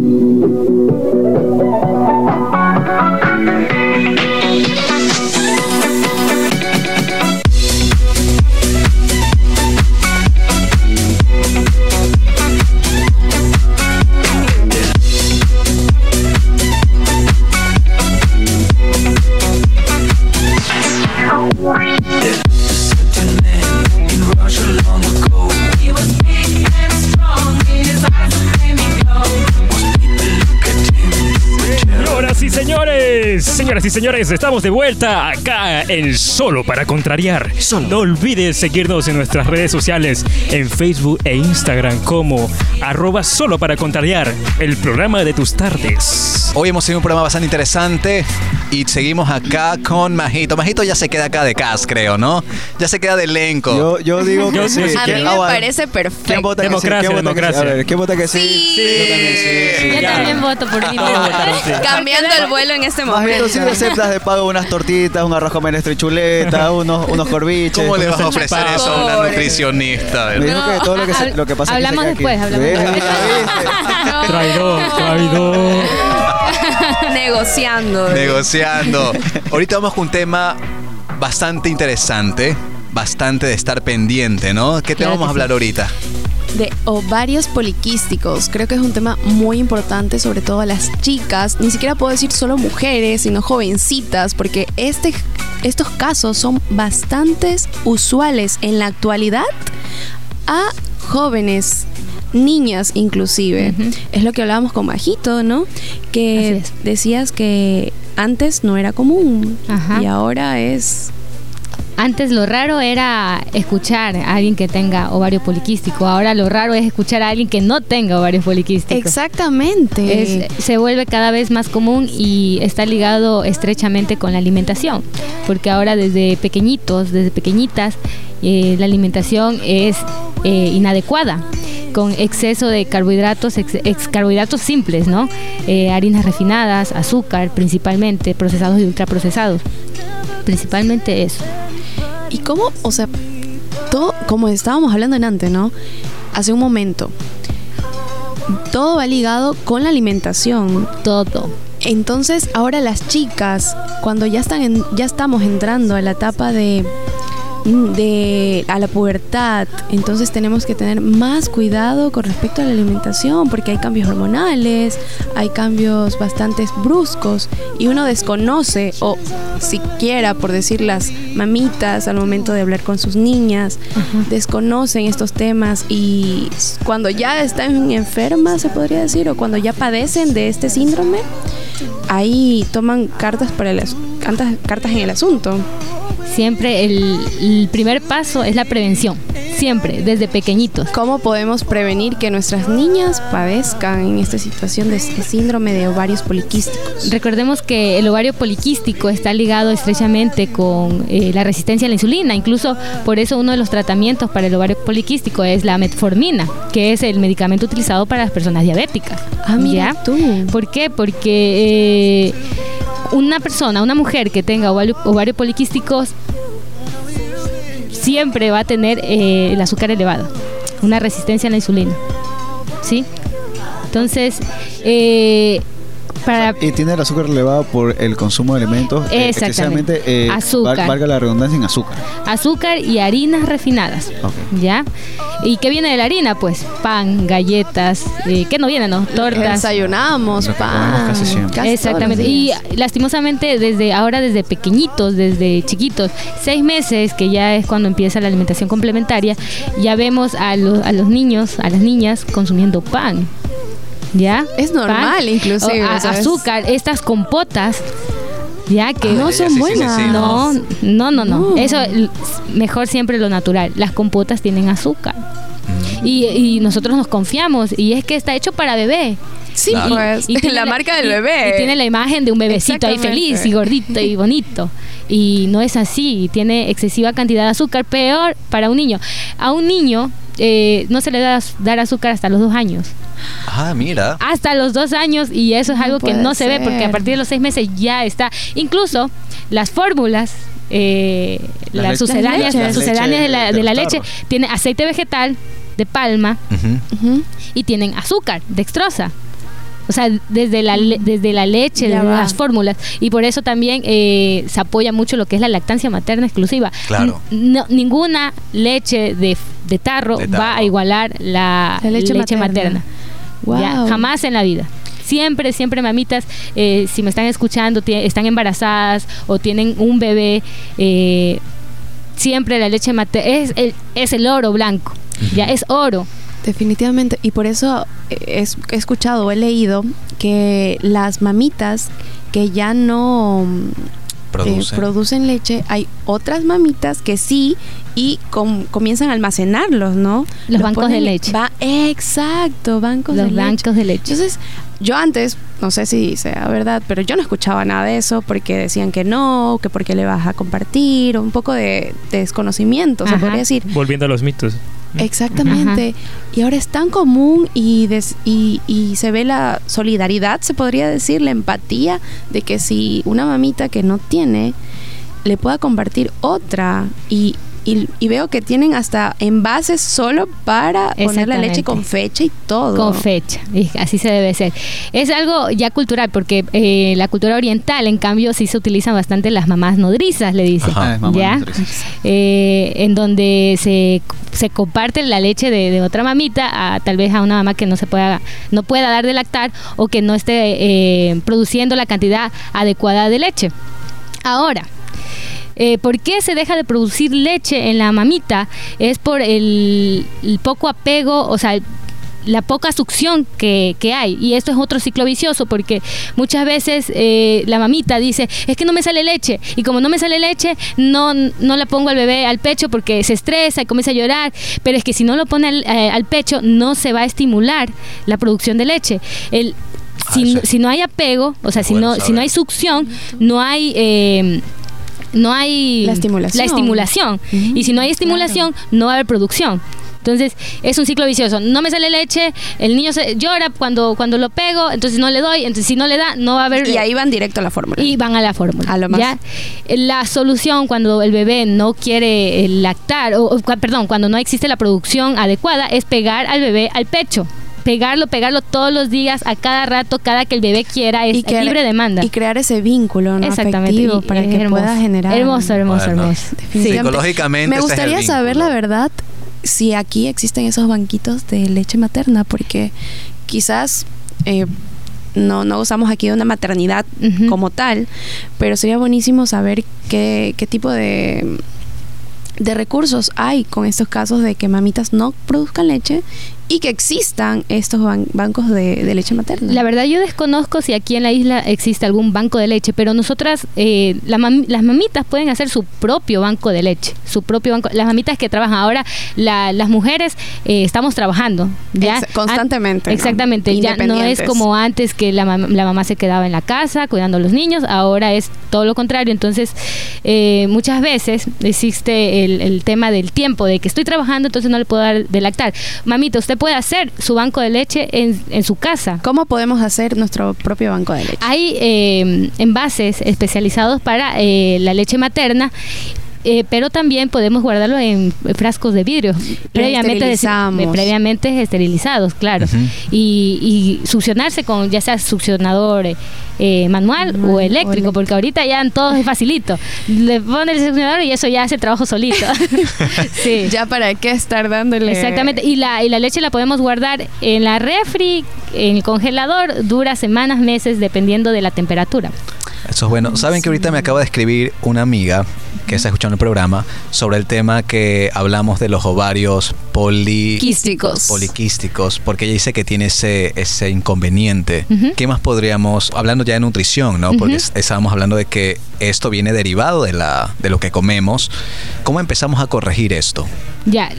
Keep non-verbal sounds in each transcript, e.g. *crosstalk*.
Thank you. Y señores, estamos de vuelta acá en Solo para Contrariar. No olvides seguirnos en nuestras redes sociales, en Facebook e Instagram como arroba Solo para Contrariar, el programa de tus tardes. Hoy hemos tenido un programa bastante interesante y seguimos acá con Majito. Majito ya se queda acá de cast, creo, ¿no? Ya se queda de elenco. Yo, yo digo que sí. A mí me parece perfecto. democracia, democracia. ¿Quién vota que sí? Sí. Yo también voto por mi Cambiando el vuelo en este momento. Majito, sí aceptas de pago unas tortitas, un arroz con menestro y chuleta, *laughs* unos, unos corviches. ¿Cómo le vas a ofrecer eso a una nutricionista? Me dijo que todo lo que, se, lo que pasa Hablamos después, hablamos después. *laughs* Traidor, traidor. *laughs* *laughs* Negociando. Negociando. Ahorita vamos con un tema bastante interesante, bastante de estar pendiente, ¿no? ¿Qué te Claro vamos a hablar sí. ahorita? de ovarios poliquísticos. Creo que es un tema muy importante, sobre todo a las chicas. Ni siquiera puedo decir solo mujeres, sino jovencitas, porque este, estos casos son bastante usuales en la actualidad a jóvenes. Niñas inclusive. Es lo que hablábamos con Majito, ¿no? Que decías que antes no era común Ajá. y ahora es Antes lo raro era escuchar a alguien que tenga ovario poliquístico. Ahora lo raro es escuchar a alguien que no tenga ovario poliquístico. exactamente Es- se vuelve cada vez más común y está ligado estrechamente con la alimentación, porque ahora desde pequeñitos, desde pequeñitas, eh, la alimentación es eh, inadecuada, con exceso de carbohidratos, ex, ex- carbohidratos simples, ¿no? Eh, harinas refinadas, azúcar principalmente, procesados y ultraprocesados, principalmente eso. ¿Y cómo, o sea, todo, como estábamos hablando en antes, ¿no? Hace un momento. Todo va ligado con la alimentación. Todo. Entonces, ahora las chicas, cuando ya están en- ya estamos entrando a la etapa de de a la pubertad, entonces tenemos que tener más cuidado con respecto a la alimentación porque hay cambios hormonales, hay cambios bastante bruscos y uno desconoce o siquiera por decir las mamitas al momento de hablar con sus niñas desconocen estos temas y cuando ya están enfermas se podría decir o cuando ya padecen de este síndrome ahí toman cartas para las cartas, cartas en el asunto Siempre el, el primer paso es la prevención, siempre, desde pequeñitos. ¿Cómo podemos prevenir que nuestras niñas padezcan en esta situación de este síndrome de ovarios poliquísticos? Recordemos que el ovario poliquístico está ligado estrechamente con eh, la resistencia a la insulina. Incluso por eso uno de los tratamientos para el ovario poliquístico es la metformina, que es el medicamento utilizado para las personas diabéticas. Ah, mira ¿Ya? tú. ¿Por qué? Porque eh, una persona, una mujer que tenga ovario, ovario poliquístico siempre va a tener eh, el azúcar elevado, una resistencia a la insulina. ¿Sí? Entonces, eh, para Y tiene el azúcar elevado por el consumo de alimentos. eh, Exactamente. excesivamente, eh, Azúcar. val- valga la redundancia en azúcar. azúcar y harinas refinadas. ¿Ya? ¿Y qué viene de la harina? Pues pan, galletas, eh, ¿qué no viene? No? Tortas. Desayunamos, Lo que pan. casi siempre. Exactamente. Y lastimosamente desde ahora, desde pequeñitos, desde chiquitos, seis meses, que ya es cuando empieza la alimentación complementaria, ya vemos a los, a los niños, a las niñas consumiendo pan. ¿Ya? Es normal, inclusive, a- ¿sabes? azúcar, estas compotas. Ya que No Ah, son sí, sí, buenas. sí, sí. no, no, no, no. No. Eso mejor siempre lo natural. Las compotas tienen azúcar. Y, y nosotros nos confiamos. Y es que está hecho para bebé. Sí, Claro. pues, *laughs* tiene la marca del y- bebé. Y tiene la imagen de un bebecito ahí feliz y gordito y bonito. Y no es así. Tiene excesiva cantidad de azúcar. Peor para un niño. A un niño eh, no se le da dar azúcar hasta los dos años. Ah, mira. Hasta los dos años. Y eso es No algo que no se ve porque a partir de los seis meses ya está. Incluso las fórmulas. eh, Las sucedáneas, Las las leches. sucedáneas de la, De de la leche tarros. tiene aceite vegetal de palma y tienen azúcar, dextrosa. O sea, desde la, le- desde la leche, Ya desde va. las fórmulas. Y por eso también eh, se apoya mucho lo que es la lactancia materna exclusiva. Claro. No- ninguna leche de, de tarro De va a igualar la, La leche leche, materna. materna. Ya, Wow. jamás en la vida. Siempre, siempre, mamitas, eh, si me están escuchando, están embarazadas o tienen un bebé, eh, siempre la leche materna es el, es el oro blanco. Ya es oro. Definitivamente. Y por eso eh, he escuchado o he leído que las mamitas que ya no mm, eh, Produce. producen leche, hay otras mamitas que sí y com- comienzan a almacenarlos, ¿no? Los bancos de leche. Va, exacto, bancos Los de leche. bancos de leche. Entonces, yo antes, no sé si sea verdad, pero yo no escuchaba nada de eso porque decían que no, que porque le vas a compartir, un poco de, de desconocimiento, se podría decir. Volviendo a los mitos. Exactamente. Y ahora es tan común y, des- y, y se ve la solidaridad, se podría decir, la empatía de que si una mamita que no tiene le pueda compartir otra y, y, y veo que tienen hasta envases solo para poner la leche con fecha y todo. Con fecha, y así se debe ser. Es algo ya cultural, porque eh, la cultura oriental, en cambio, sí se utilizan bastante las mamás nodrizas, le dicen. Ajá. Mamá ¿Ya? Eh, en donde se, se comparte la leche de, de otra mamita a tal vez a una mamá que no se pueda no pueda dar de lactar o que no esté eh, produciendo la cantidad adecuada de leche. Ahora, eh, ¿Por qué se deja de producir leche en la mamita? Es por el, el poco apego, o sea, el- la poca succión que, que hay. Y esto es otro ciclo vicioso porque muchas veces eh, la mamita dice, es que no me sale leche. Y como no me sale leche, no, no la pongo al bebé al pecho porque se estresa y comienza a llorar. Pero es que si no lo pone al, eh, al pecho, no se va a estimular la producción de leche. El, Ah, si, si no hay apego, o sea, si Bueno no, si no hay succión, no hay... eh, no hay La estimulación. la estimulación. Y si no hay estimulación, no va a haber producción. Entonces, es un ciclo vicioso. No me sale leche, el niño se llora cuando, cuando lo pego, entonces no le doy, entonces si no le da, no va a haber... Y ahí van directo a la fórmula. y van a la fórmula. A lo más. ¿ya? La solución cuando el bebé no quiere eh, lactar, o, o, perdón, cuando no existe la producción adecuada, es pegar al bebé al pecho. Pegarlo, pegarlo todos los días, a cada rato, cada que el bebé quiera, es que- libre demanda. Y crear ese vínculo ¿no? Exactamente. afectivo y para es que hermoso. pueda generar. Hermoso, hermoso, Bueno, hermoso. Definitivamente. Psicológicamente Me ese es el gustaría saber la verdad si aquí existen esos banquitos de leche materna, porque quizás eh, no, no usamos aquí de una maternidad como tal, pero sería buenísimo saber qué, qué tipo de, de recursos hay con estos casos de que mamitas no produzcan leche y que existan estos ban- bancos de, de leche materna. La verdad yo desconozco si aquí en la isla existe algún banco de leche, pero nosotras, eh, la las mamitas pueden hacer su propio banco de leche, su propio banco. Las mamitas que trabajan ahora, la- las mujeres eh, estamos trabajando, ¿ya? Ex- constantemente, An- ¿no? Exactamente, ya no es como antes que la, mam- la mamá se quedaba en la casa cuidando a los niños, ahora es todo lo contrario. Entonces, eh, muchas veces existe el, el tema del tiempo, de que estoy trabajando, entonces no le puedo dar de lactar. Mamita, usted puede hacer su banco de leche en, en su casa. ¿Cómo podemos hacer nuestro propio banco de leche? Hay eh, envases especializados para eh, la leche materna. Eh, pero también podemos guardarlo en frascos de vidrio previamente, previamente esterilizados, claro, y, y succionarse con ya sea succionador eh, eh, manual Manual o o eléctrico, porque ahorita ya en todo es facilito. Le pone el succionador y eso ya hace trabajo solito. *laughs* sí. Ya para qué estar dándole. Exactamente, y la, y la leche la podemos guardar en la refri, en el congelador, dura semanas, meses, dependiendo de la temperatura. Eso es bueno. Saben que ahorita me acaba de escribir una amiga que está escuchando el programa sobre el tema que hablamos de los ovarios poli Quísticos. poliquísticos, porque ella dice que tiene ese, ese inconveniente. ¿Qué más podríamos, hablando ya de nutrición, ¿no? Porque estábamos hablando de que esto viene derivado de, la, de lo que comemos. ¿Cómo empezamos a corregir esto? Ya,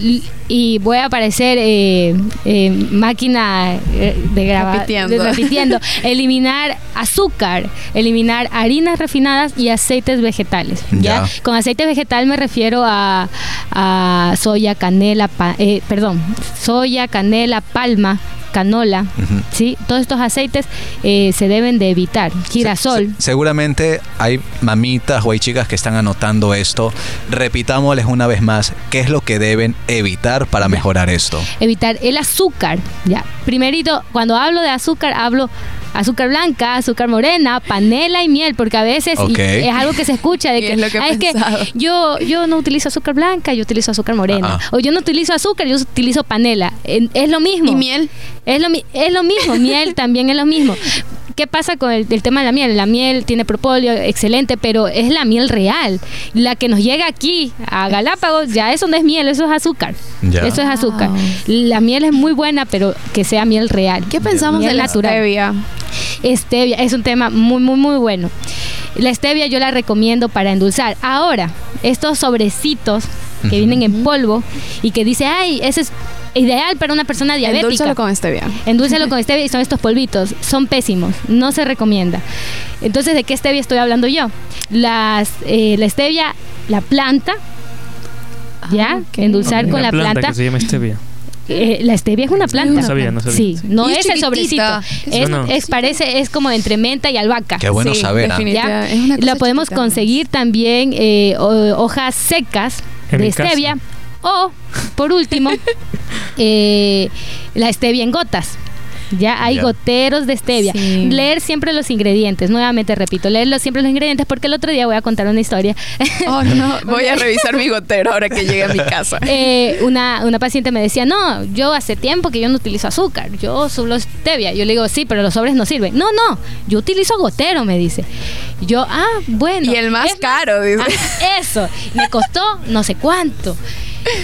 y voy a aparecer eh, eh, máquina eh, de grabar. Repitiendo. de- repitiendo. *laughs* eliminar azúcar, eliminar harinas refinadas y aceites vegetales. ¿ya? Con aceite vegetal me refiero a, a soya, canela, pa- eh, perdón, soya, canela, palma, canola. ¿sí? Todos estos aceites eh, se deben de evitar. Girasol. Se- seguramente hay mamitas o hay chicas que están anotando esto. Repitámosles una vez más qué es lo que deben evitar para mejorar esto. evitar el azúcar. Ya, primerito, cuando hablo de azúcar, hablo azúcar blanca, azúcar morena, panela y miel, porque a veces es algo que se escucha de *laughs* que, es lo que "Ah, es yo yo no utilizo azúcar blanca, yo utilizo azúcar morena, o yo no utilizo azúcar, yo utilizo panela. Es lo mismo. ¿Y miel? Es lo, mi- es lo mismo, miel *laughs* también es lo mismo. ¿Qué pasa con el, el tema de la miel? La miel tiene propóleo, excelente, pero es la miel real. La que nos llega aquí a Galápagos, ya eso no es miel, eso es azúcar. Ya. Eso es azúcar. Wow. La miel es muy buena, pero que sea miel real. ¿Qué pensamos Miel de la natural. stevia? Stevia es un tema muy, muy, muy bueno. La stevia yo la recomiendo para endulzar. Ahora, estos sobrecitos que vienen en polvo y que dice, ay, ese es ideal para una persona diabética. Endulzalo con stevia. Endúlcelo con stevia y son estos polvitos. Son pésimos. No se recomienda. Entonces, ¿de qué stevia estoy hablando yo? Las, eh, la stevia, la planta, ¿ya? Ah. Endulzar con la planta. que se llama stevia. Eh, la stevia es una planta. No sabía, no sabía. Sí, no es es, el sobrecito. Es, No, no. es- parece, es como entre menta y albahaca. Qué bueno Sí, saber. ¿ah? ¿ya? Es una cosa La podemos chiquita. conseguir también eh, ho- hojas secas En de casa. O, por último, *laughs* eh, la stevia en gotas. Ya hay Ya. goteros de stevia. Sí. Leer siempre los ingredientes. Nuevamente repito, leer siempre los ingredientes porque el otro día voy a contar una historia. Oh, *laughs* no. *laughs* Voy a revisar mi gotero ahora que llegue a mi casa. Eh, una, una paciente me decía, no, yo hace tiempo que yo no utilizo azúcar, yo solo stevia. Yo le digo, sí, pero los sobres no sirven. No, no, yo utilizo gotero, me dice. Yo, ah, bueno. Y el más caro, dice. Ah, eso, me costó no sé cuánto.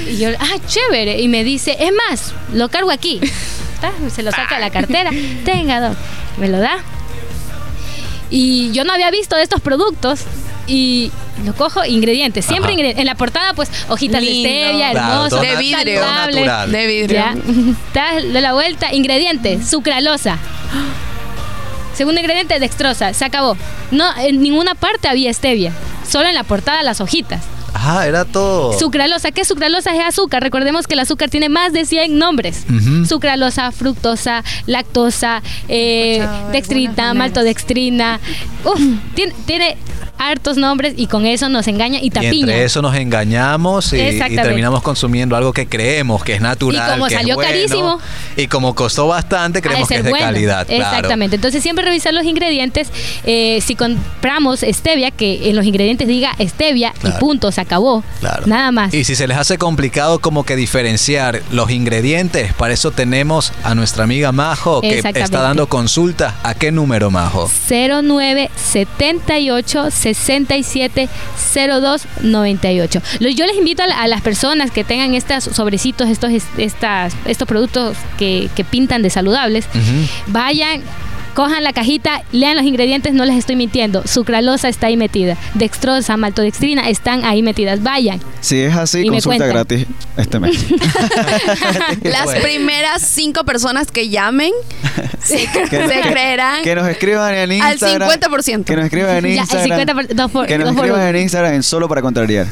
Y yo, ah, chévere. Y me dice, es más, lo cargo aquí. *laughs* Se lo saca de la cartera. Tenga, doc. Me lo da. Y yo no había visto de estos productos. Y lo cojo, ingredientes. Siempre ingredientes. En la portada, pues, hojitas Lindo. de stevia, hermoso. De vidrio. saludable. De vidrio. Ya. Das de la vuelta. Ingredientes. Sucralosa. Segundo ingrediente, dextrosa. Se acabó. No, en ninguna parte había stevia. Solo en la portada las hojitas. Ah, era todo. Sucralosa. ¿Qué es sucralosa? Es azúcar. Recordemos que el azúcar tiene más de 100 nombres. Sucralosa, fructosa, lactosa, eh, dextrina, maltodextrina. Uf, tiene, tiene hartos nombres y con eso nos engaña y Y tapiña. entre eso nos engañamos y, y terminamos consumiendo algo que creemos que es natural. Y como que es salió bueno, carísimo, Y como costó bastante, creemos que es de bueno. calidad. claro. Exactamente. Entonces siempre revisar los ingredientes. Eh, si compramos stevia, que en los ingredientes diga stevia Claro. y punto, se acabó. Claro. Nada más. Y si se les hace complicado como que diferenciar los ingredientes, para eso tenemos a nuestra amiga Majo que está dando consultas. ¿A qué número, Majo? 09 78 67 02 98. Lo- Yo les invito a, la- a las personas que tengan estos sobrecitos, estos, es- estas, estos productos que, que pintan de saludables, vayan. Cojan la cajita, lean los ingredientes, no les estoy mintiendo. Sucralosa está ahí metida. Dextrosa, maltodextrina están ahí metidas. Vayan. Si es así, Y me consulta gratis este mes. *laughs* *laughs* Las Bueno. primeras cinco personas que llamen *laughs* se, Que- se que- creerán Que nos escriban en al Instagram. 50%. Que nos escriban en Ya, el Instagram. 50 por- dos por- que nos escriban en Instagram en solo para contrariar.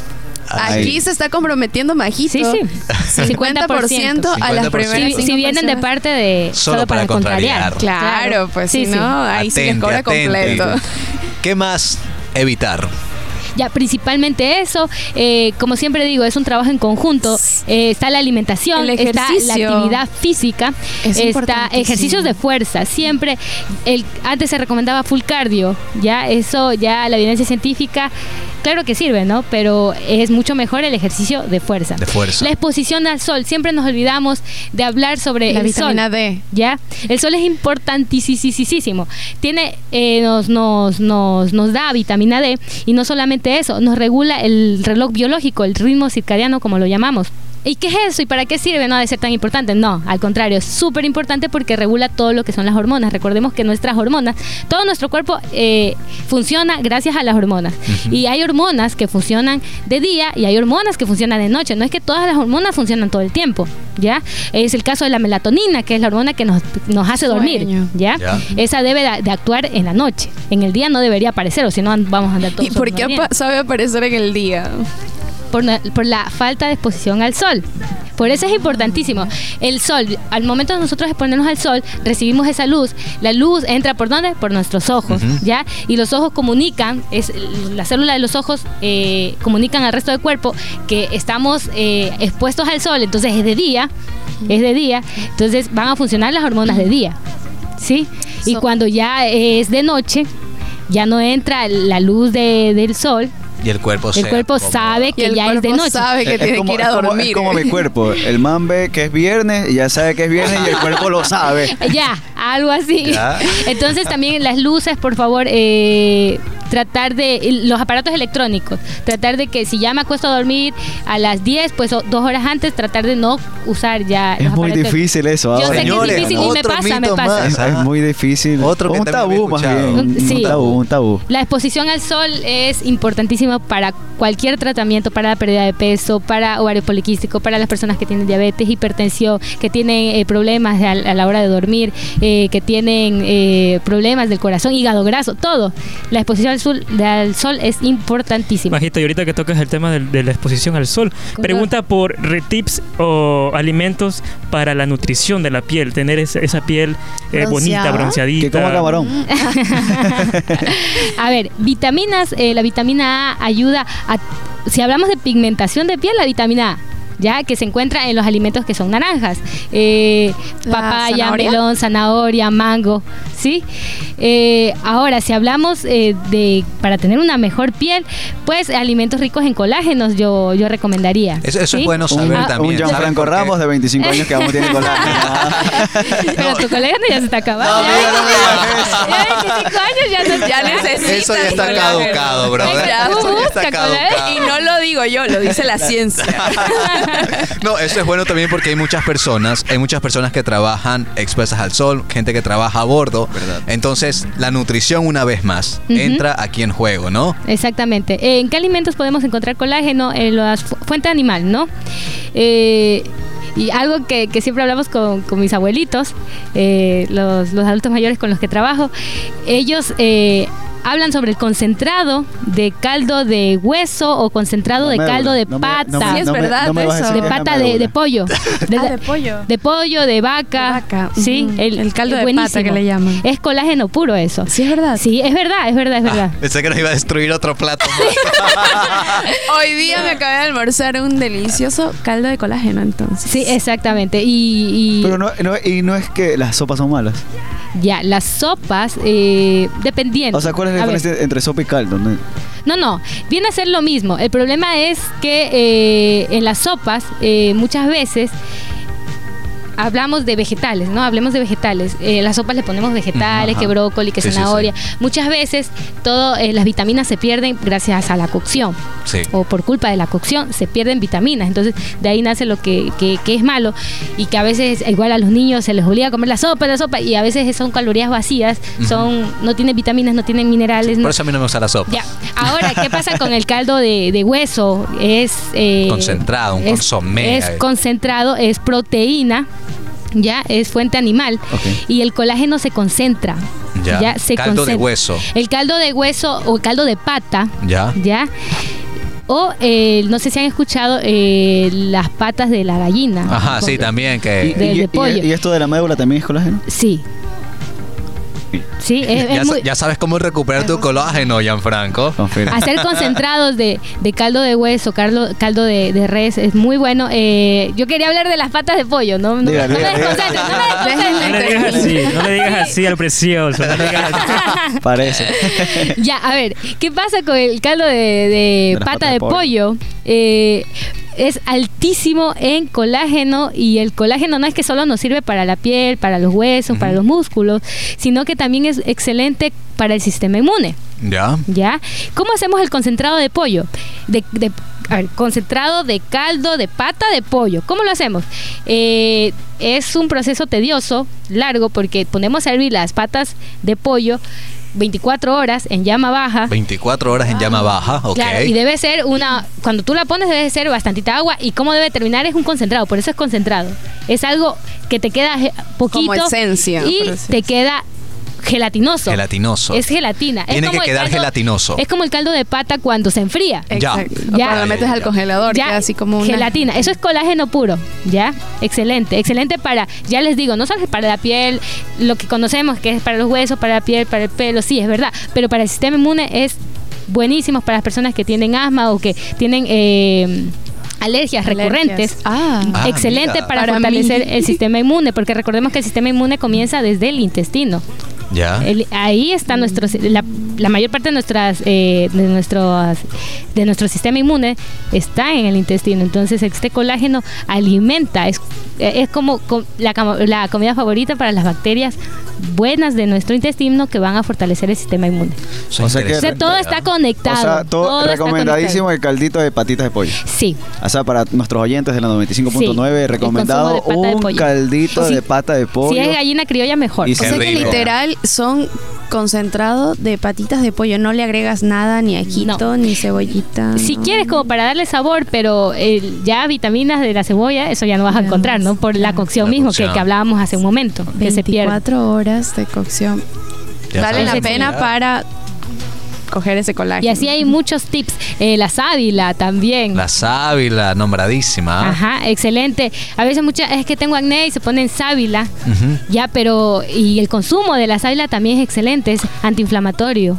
Aquí se está comprometiendo Majito. Sí, sí. 50% a las 50%. primeras Si, vienen de parte de Solo para contrariar. Claro, pues Sí, si sí. no, ahí sí les Atente, cobra atente. completo. ¿Qué más evitar? Ya, principalmente eso. eh, como siempre digo, es un trabajo en conjunto. Eh, está la alimentación, está la actividad física, Es está ejercicios de fuerza. Siempre, el, antes se recomendaba full cardio. Ya, eso, ya la evidencia científica, claro que sirve, ¿no? Pero es mucho mejor el ejercicio de fuerza. De fuerza. La exposición al sol. Siempre nos olvidamos de hablar sobre La el vitamina sol. D. ¿ya? El sol es importantísimo. Tiene, eh, nos, nos, nos, nos da vitamina D y no solamente eso, nos regula el reloj biológico, el ritmo circadiano, como lo llamamos. ¿Y qué es eso? ¿Y para qué sirve? No ha de ser tan importante. No, al contrario, es súper importante porque regula todo lo que son las hormonas. Recordemos que nuestras hormonas, todo nuestro cuerpo eh, funciona gracias a las hormonas. Y hay hormonas que funcionan de día y hay hormonas que funcionan de noche. No es que todas las hormonas funcionan todo el tiempo, ¿ya? Es el caso de la melatonina, que es la hormona que nos, nos hace dormir. ¿ya? Ya. Esa debe de, de actuar en la noche. En el día no debería aparecer, o si no vamos a andar todos ¿Y por qué sabe aparecer en el día? Por, por la falta de exposición al sol. Por eso es importantísimo. El sol, al momento de nosotros exponernos al sol, recibimos esa luz. La luz entra por dónde? Por nuestros ojos, ¿ya? Y los ojos comunican, es la célula de los ojos eh, comunican al resto del cuerpo que estamos eh, expuestos al sol, entonces es de día, es de día, entonces van a funcionar las hormonas de día, ¿sí? Y So- cuando ya es de noche, ya no entra la luz de- del sol, Y el cuerpo el cuerpo sabe que ya es de cuerpo noche. sabe que Es tiene como- que ir a es como- dormir. Es como mi cuerpo. El man ve que es viernes y ya sabe que es viernes y el cuerpo lo sabe. *laughs* Ya, algo así. Ya. Entonces también las luces, por favor, eh, tratar de los aparatos electrónicos, tratar de que si ya me acuesto a dormir a las 10, pues o dos horas antes, tratar de no usar ya. Es los muy difícil eso. Yo ahora. sé que es Señores, difícil y me otro pasa, me mito pasa. más. Es, muy difícil. Otro que un tabú más bien. Sí. Un tabú, un tabú. La exposición al sol es importantísima para cualquier tratamiento, para la pérdida de peso, para ovario poliquístico, para las personas que tienen diabetes, hipertensión, que tienen eh, problemas a, a la hora de dormir, eh, que tienen eh, problemas del corazón, hígado graso, todo. La exposición al sol, de- al sol es importantísima. Majito, y ahorita que tocas el tema del- de, la exposición al sol, pregunta por re- tips o alimentos para la nutrición de la piel, tener esa, esa piel eh, bonita, bronceadita. Que como camarón. *laughs* A ver, vitaminas, eh, la vitamina A ayuda a, si hablamos de pigmentación de piel, la vitamina A. Ya que se encuentra en los alimentos que son naranjas, eh, ¿La papaya, zanahoria? melón, zanahoria, mango, ¿sí? Eh, ahora, si hablamos eh, de para tener una mejor piel, pues alimentos ricos en colágenos yo, yo recomendaría. Eso, eso ¿sí? es bueno saber Ah, también. un ¿saben Gianfranco? Ramos de 25 años que aún tiene colágeno. *laughs* Pero tu colágeno ya se está acabando. No, ya, amiga, no me digas eso. ya 25 años ya no Ya Eso ya está colágeno. caducado, brother. Ya, Eso ya busca está colágeno. caducado. Y no lo digo yo, lo dice la *laughs* ciencia. *laughs* *laughs* No, eso es bueno también porque hay muchas personas, hay muchas personas que trabajan expuestas al sol, gente que trabaja a bordo. Verdad. Entonces, la nutrición una vez más entra aquí en juego, ¿no? Exactamente. Eh, ¿En qué alimentos podemos encontrar colágeno? En la fu- fuente animal, ¿no? Eh, y algo que, que siempre hablamos con, con mis abuelitos, eh, los, los adultos mayores con los que trabajo, ellos eh, hablan sobre el concentrado de caldo de hueso o concentrado de caldo de No me- pata. no Sí, es verdad me eso. de pata de, pollo. *laughs* De, Ah, de pollo. de pollo, de vaca. De vaca, Sí, el, El caldo de pata que le llaman. Es colágeno puro eso. Sí, es verdad. Sí, es verdad, es verdad, es verdad. Pensé que nos iba a destruir otro plato. *laughs* Hoy día me acabé de almorzar un delicioso caldo de colágeno, entonces. Sí, exactamente. Y, y Pero no, no- y no es que las sopas son malas. ya, las sopas, eh, dependiendo. O sea, ¿cuál es la ver, entre sopa y caldo? no? No, no, viene a ser lo mismo. El problema es que eh, en las sopas eh, muchas veces hablamos de vegetales, ¿no? Hablemos de vegetales. Eh, las sopas le ponemos vegetales, Ajá. que brócoli, que Sí, sí, zanahoria. Muchas veces todo, eh, las vitaminas se pierden gracias a la cocción. Sí. o por culpa de la cocción se pierden vitaminas. Entonces de ahí nace lo que, que- que es malo y que a veces igual a los niños se les obliga a comer la sopa, la sopa y a veces son calorías vacías, son no tienen vitaminas, no tienen minerales. no- Por eso a mí no me gusta la sopa. ya. Ahora, ¿qué pasa con el caldo de, de hueso? Es eh, Concentrado, un consomé. Es concentrado, es proteína. Ya es fuente animal y el colágeno se concentra. Ya. se Caldo de concentra. hueso. El caldo de hueso o caldo de pata, Ya. ¿ya? O eh, no sé si han escuchado eh, las patas de la gallina. Ajá, sí, también ¿Y, que. De- y- de y- pollo. y esto de la médula también es colágeno? Sí. Sí, es, es Ya, sa- muy- ya sabes cómo recuperar tu colágeno, Gianfranco. Hacer *laughs* concentrados de, de caldo de hueso, caldo, caldo de, de res es muy bueno. Eh, yo quería hablar de las patas de pollo, no, no, Diga, no diga, me diga. desconcentres, no me desconcentres. No le digas así, no le digas así al precioso. No le digas así. Parece. *laughs* Ya, a ver, ¿qué pasa con el caldo de, de pata de pollo. pollo? Eh, es altísimo en colágeno y el colágeno no es que solo nos sirve para la piel, para los huesos, para los músculos, sino que también es excelente para el sistema inmune. Ya. ¿Ya? ¿Cómo hacemos el concentrado de pollo? De, de- a ver, concentrado de caldo de pata de pollo. ¿Cómo lo hacemos? Eh, es un proceso tedioso, largo, porque ponemos a hervir las patas de pollo 24 horas en llama baja. 24 horas en llama baja, ok. Claro, y debe ser una, cuando tú la pones debe ser bastantita agua y cómo debe terminar es un concentrado, por eso es concentrado. Es algo que te queda eh, poquito Como esencia, y te queda gelatinoso. Gelatinoso. Es gelatina. Tiene que como quedar caldo- gelatinoso. Es como el caldo de pata cuando se enfría. Ya. Exacto. Ya. Cuando lo metes al congelador, Ya, queda así como una... gelatina. Eso es colágeno puro, ¿ya? Excelente, excelente para, ya les digo, no solo para la piel, lo que conocemos que es para los huesos, para la piel, para el pelo, sí, es verdad, pero para el sistema inmune es buenísimo para las personas que tienen asma o que tienen eh, alergias, Alergias. recurrentes. Ah. Ah, Excelente mira. para, Para fortalecer mí. el sistema inmune, porque recordemos que el sistema inmune comienza desde el intestino. Ahí está nuestro la, la mayor parte de nuestras eh, de nuestros de nuestro sistema inmune está en el intestino. Entonces este colágeno alimenta es, es como co- la, la comida favorita para las bacterias buenas de nuestro intestino que van a fortalecer el sistema inmune. O sea que- o sea interesante, todo está conectado O sea, todo, recomendadísimo el caldito de patitas de pollo. sí. O sea, para nuestros oyentes de la 95.9, Sí, recomendado de un caldito Sí. de pata de pollo. si es gallina criolla mejor. Y O sea Qué que literal son concentrado de patitas de pollo. No le agregas nada, ni ajito, ni cebollita. Si no. quieres como para darle sabor, pero el- ya vitaminas de la cebolla, eso ya no vas a encontrar, ¿no? Por la cocción La mismo que, cocción. que hablábamos hace un momento, que se pierde. 24 horas de cocción. Ya vale la pena para coger ese colágeno. Y así hay muchos tips. Eh, la sábila también. La sábila, nombradísima. Ajá, excelente. A veces muchas es que tengo acné y se ponen sábila. Ya, pero y el consumo de la sábila también es excelente, es antiinflamatorio.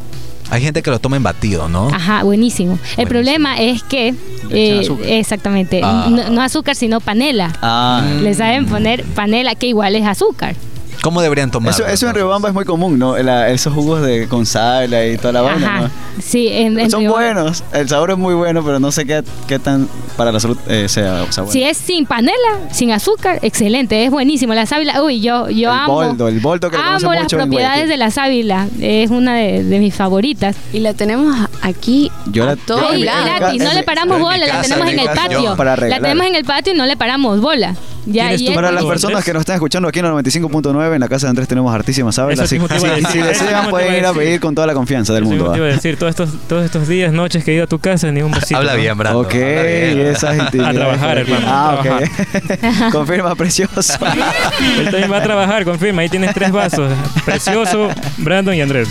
Hay gente que lo toma en batido, ¿no? Ajá, buenísimo. El problema es que Le echan eh, azúcar. exactamente, Ah. no, no azúcar sino panela. Ah. Le saben poner panela que igual es azúcar. ¿Cómo deberían tomar? Eso, eso en Riobamba es muy común, ¿no? La- esos jugos de con sal y toda la vaina. ¿no? Sí, en, en Son Río- buenos, el sabor es muy bueno, pero no sé qué, qué tan para la salud eh, sea, o sea, bueno. Si es sin panela, sin azúcar, excelente, es buenísimo. La sábila, uy, yo, yo el amo. boldo, el boldo que amo las mucho en propiedades de la sábila, es una de, de mis favoritas. Y la tenemos aquí Yo la- todo yo gratis, no le paramos bola, la tenemos en el patio. para La tenemos en el patio y no le paramos bola. Ya, ¿Tienes y Para las personas que nos están escuchando aquí en el 95.9, en la casa de Andrés tenemos hartísimas sábalas. Eso Así, a *laughs* si- desean, pueden ir a pedir con toda la confianza del Eso mundo. te iba a decir, todos estos, todos estos días, noches que he ido a tu casa, ni un besito. Habla bien, Brando. Ok, esas intimidades. *laughs* A trabajar, hermano, Ah, ok. *laughs* Confirma, precioso. Él también va a trabajar, confirma. Ahí tienes tres vasos. Precioso, Brandon y Andrés.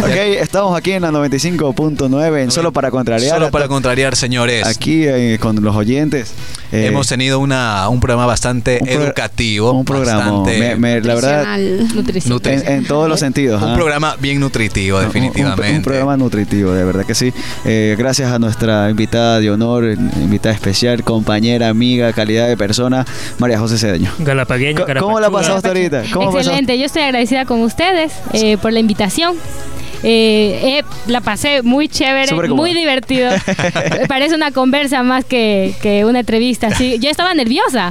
ok, estamos aquí en la 95.9, en Solo para Contrariar. Solo para contrariar, señores. Aquí eh, con los oyentes. Eh, Hemos tenido una, un programa bastante un pro- educativo. Un programa. bastante- me- me- la verdad, Nutricional. en, en todos los sentidos. un ¿ah? programa bien nutritivo, Un- un- definitivamente. Un, programa nutritivo, de verdad que sí. Eh, gracias a nuestra invitada de honor, invitada especial, compañera, amiga, calidad de persona, María José Cedeño. Galapagueño, ¿Cómo la pasaste ahorita? Excelente, yo estoy agradecida con ustedes eh, por la invitación. Eh, eh, la pasé muy chévere, muy divertido. *laughs* Parece una conversa más que, que una entrevista. Sí, yo estaba nerviosa.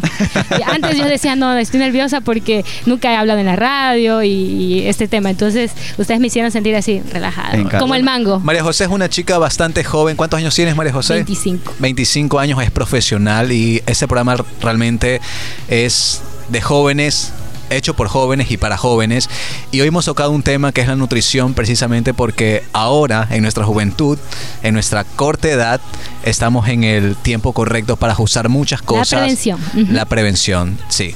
Antes yo decía, no, estoy nerviosa porque nunca he hablado en la radio y, y este tema. Entonces, ustedes me hicieron sentir así, relajada. Como el mango. María José es una chica bastante joven. ¿Cuántos años tienes, María José? 25. 25 años, es profesional y ese programa realmente es de jóvenes hecho por jóvenes y para jóvenes. Y hoy hemos tocado un tema que es la nutrición precisamente porque ahora en nuestra juventud en nuestra corta edad estamos en el tiempo correcto para usar muchas cosas. prevención, ujú. la prevención sí.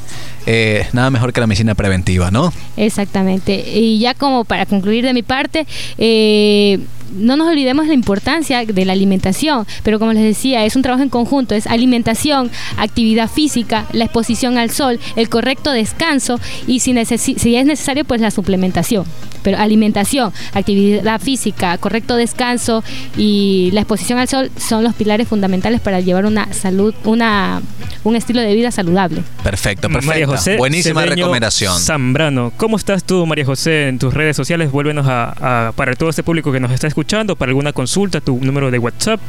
Eh, nada mejor que la medicina preventiva no Exactamente. Y ya como para concluir de mi parte, eh, no nos olvidemos la importancia de la alimentación, pero como les decía, es un trabajo en conjunto, es alimentación, actividad física, la exposición al sol, el correcto descanso y si, es necesario, pues la suplementación. Pero alimentación, actividad física, correcto descanso y la exposición al sol son los pilares fundamentales para llevar una salud, una, un estilo de vida saludable. perfecto perfecto María José buenísima Cedeño recomendación Zambrano, ¿cómo estás tú, María José, en tus redes sociales? Vuélvenos a, a- para todo este público que nos está escuchando, para alguna consulta, tu número de WhatsApp.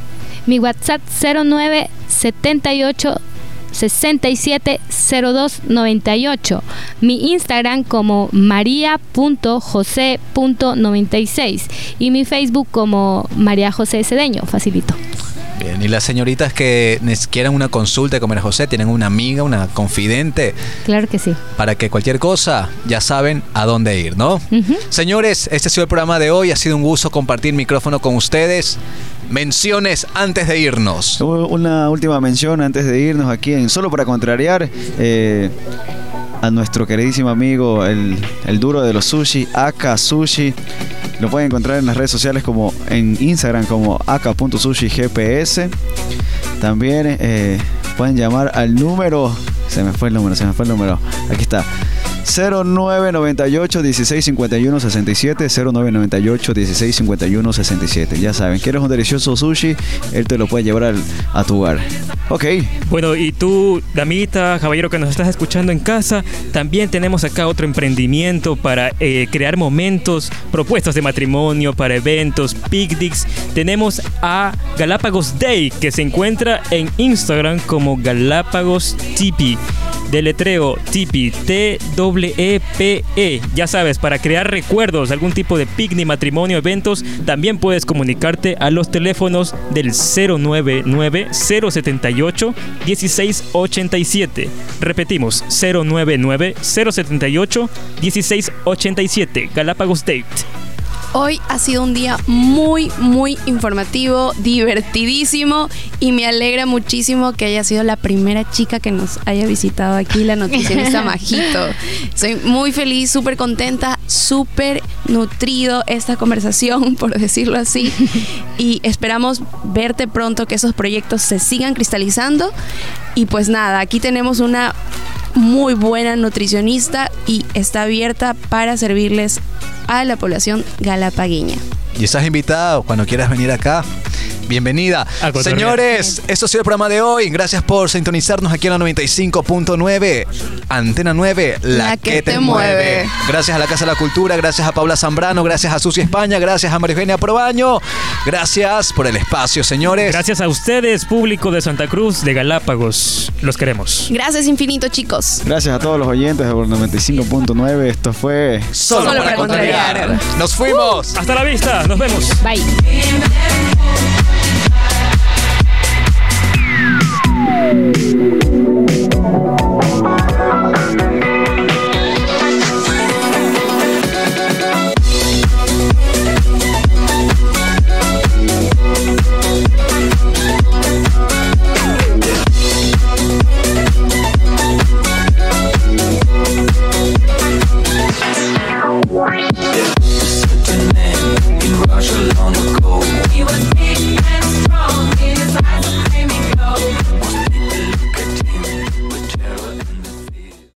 Mi WhatsApp 0978 670298. Mi Instagram como maria.jose.96 y mi Facebook como María José Cedeño, facilito. Bien, y las señoritas que quieran una consulta con María José, tienen una amiga, una confidente, Claro que sí. para que cualquier cosa ya saben a dónde ir, ¿no? Señores, este ha sido el programa de hoy, ha sido un gusto compartir micrófono con ustedes. Menciones antes de irnos. Una última mención antes de irnos aquí en Solo para Contrariar. Eh, a nuestro queridísimo amigo, el, el duro de los sushi, Aka Sushi. Lo pueden encontrar en las redes sociales como en Instagram como aka.sushigps. También eh, pueden llamar al número. Se me fue el número, se me fue el número. Aquí está. 0998 1651 67 0998 1651 67 ya saben quieres un delicioso sushi él te lo puede llevar a tu hogar ok Bueno, y tú, damita, caballero que nos estás escuchando en casa, también tenemos acá otro emprendimiento para eh, crear momentos, propuestas de matrimonio, para eventos, picnics. Tenemos a Galápagos Day, que se encuentra en Instagram como Galápagos Tipi. Deletreo Tipi, T-W-E-P-E. Ya sabes, para crear recuerdos, algún tipo de picnic, matrimonio, eventos, también puedes comunicarte a los teléfonos del 099-078-1687. Repetimos, 099-078-1687. Galápagos Date. Hoy ha sido un día muy, muy informativo, divertidísimo y me alegra muchísimo que haya sido la primera chica que nos haya visitado aquí, la nutricionista *laughs* Majito. Soy muy feliz, súper contenta, súper nutrido esta conversación, *laughs* por decirlo así. Y esperamos verte pronto, que esos proyectos se sigan cristalizando. Y pues nada, aquí tenemos una muy buena nutricionista y está abierta para servirles a la población galapagueña. Y estás invitado cuando quieras venir acá. Bienvenida. Señores, esto ha sido el programa de hoy. Gracias por sintonizarnos aquí en la 95.9. Antena 9, la, que, te, mueve. Gracias a la Casa de la Cultura, gracias a Paula Zambrano, gracias a Susi España, gracias a María Eugenia Probaño. Gracias por el espacio, señores. Gracias a ustedes, público de Santa Cruz, de Galápagos. Los queremos. Gracias infinito, chicos. gracias a todos los oyentes de 95.9 esto fue Solo, Solo para para contrariar. Nos fuimos. Hasta la vista. Nos vemos. Bye. Hey!